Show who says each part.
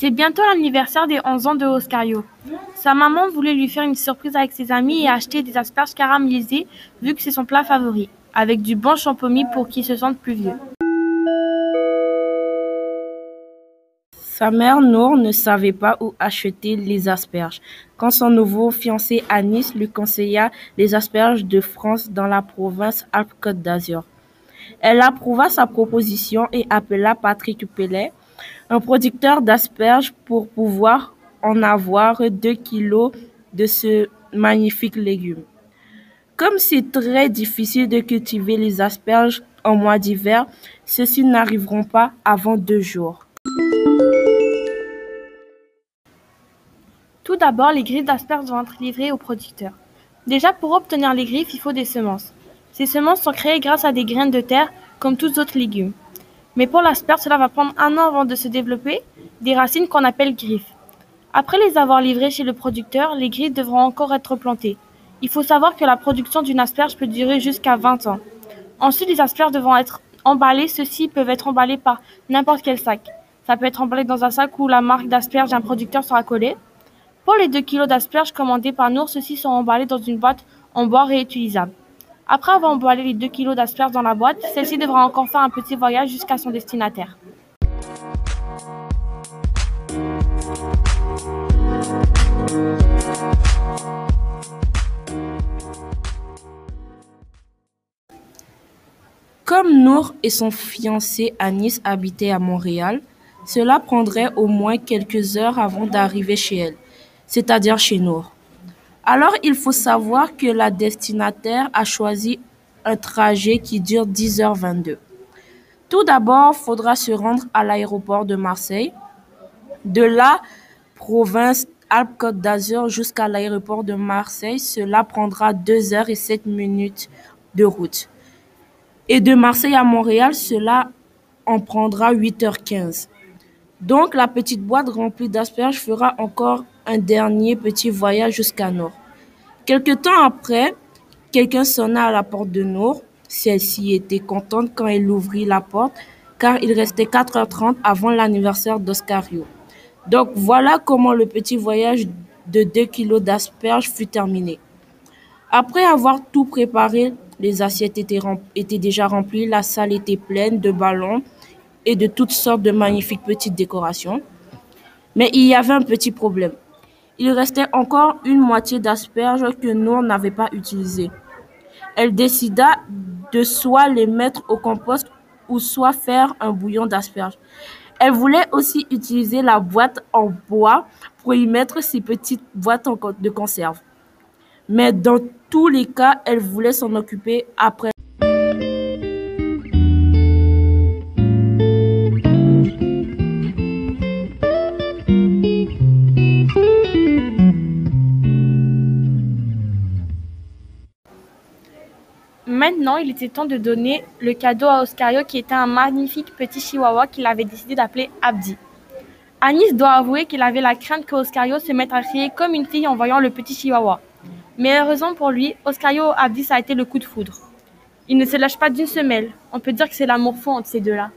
Speaker 1: C'est bientôt l'anniversaire des 11 ans de Oscario. Sa maman voulait lui faire une surprise avec ses amis et acheter des asperges caramélisées vu que c'est son plat favori, avec du bon champomis pour qu'il se sente plus vieux.
Speaker 2: Sa mère Nour ne savait pas où acheter les asperges quand son nouveau fiancé Anis lui conseilla les asperges de France dans la province Alpes-Côte d'Azur. Elle approuva sa proposition et appela Patrick Pellet, un producteur d'asperges, pour pouvoir en avoir deux kilos de ce magnifique légume. Comme c'est très difficile de cultiver les asperges en mois d'hiver, ceux-ci n'arriveront pas avant deux jours.
Speaker 1: Tout d'abord, les griffes d'asperges vont être livrées aux producteurs. Déjà, pour obtenir les griffes, il faut des semences. Ces semences sont créées grâce à des graines de terre, comme tous autres légumes. Mais pour l'asperge, cela va prendre un an avant de se développer, des racines qu'on appelle griffes. Après les avoir livrées chez le producteur, les griffes devront encore être plantées. Il faut savoir que la production d'une asperge peut durer jusqu'à 20 ans. Ensuite, les asperges devront être emballées. Ceux-ci peuvent être emballés par n'importe quel sac. Ça peut être emballé dans un sac où la marque d'asperge d'un producteur sera collée. Pour les 2 kg d'asperges commandés par Nour, ceux-ci sont emballés dans une boîte en bois réutilisable. Après avoir emballé les 2 kg d'asperges dans la boîte, celle-ci devra encore faire un petit voyage jusqu'à son destinataire.
Speaker 2: Comme Nour et son fiancé Anis habitaient à Montréal, cela prendrait au moins quelques heures avant d'arriver chez elle c'est-à-dire chez nous. Alors, il faut savoir que la destinataire a choisi un trajet qui dure 10h22. Tout d'abord, il faudra se rendre à l'aéroport de Marseille. De la province Alpes-Côte d'Azur jusqu'à l'aéroport de Marseille, cela prendra 2 heures et 7 minutes de route. Et de Marseille à Montréal, cela en prendra 8h15. Donc la petite boîte remplie d'asperges fera encore un dernier petit voyage jusqu'à Nord. Quelque temps après, quelqu'un sonna à la porte de Nord. Celle-ci était contente quand elle ouvrit la porte car il restait 4h30 avant l'anniversaire d'Oscario. Donc voilà comment le petit voyage de 2 kilos d'asperges fut terminé. Après avoir tout préparé, les assiettes étaient déjà remplies, la salle était pleine de ballons et de toutes sortes de magnifiques petites décorations. Mais il y avait un petit problème. Il restait encore une moitié d'asperges que Nour n'avait pas utilisées. Elle décida de soit les mettre au compost ou soit faire un bouillon d'asperges. Elle voulait aussi utiliser la boîte en bois pour y mettre ses petites boîtes de conserve. Mais dans tous les cas, elle voulait s'en occuper après.
Speaker 1: Maintenant, il était temps de donner le cadeau à Oscario qui était un magnifique petit chihuahua qu'il avait décidé d'appeler Abdi. Anis doit avouer qu'il avait la crainte que Oscario se mette à crier comme une fille en voyant le petit chihuahua. Mais heureusement pour lui, Oscario Abdi ça a été le coup de foudre. Il ne se lâche pas d'une semelle. On peut dire que c'est l'amour fou entre ces deux-là.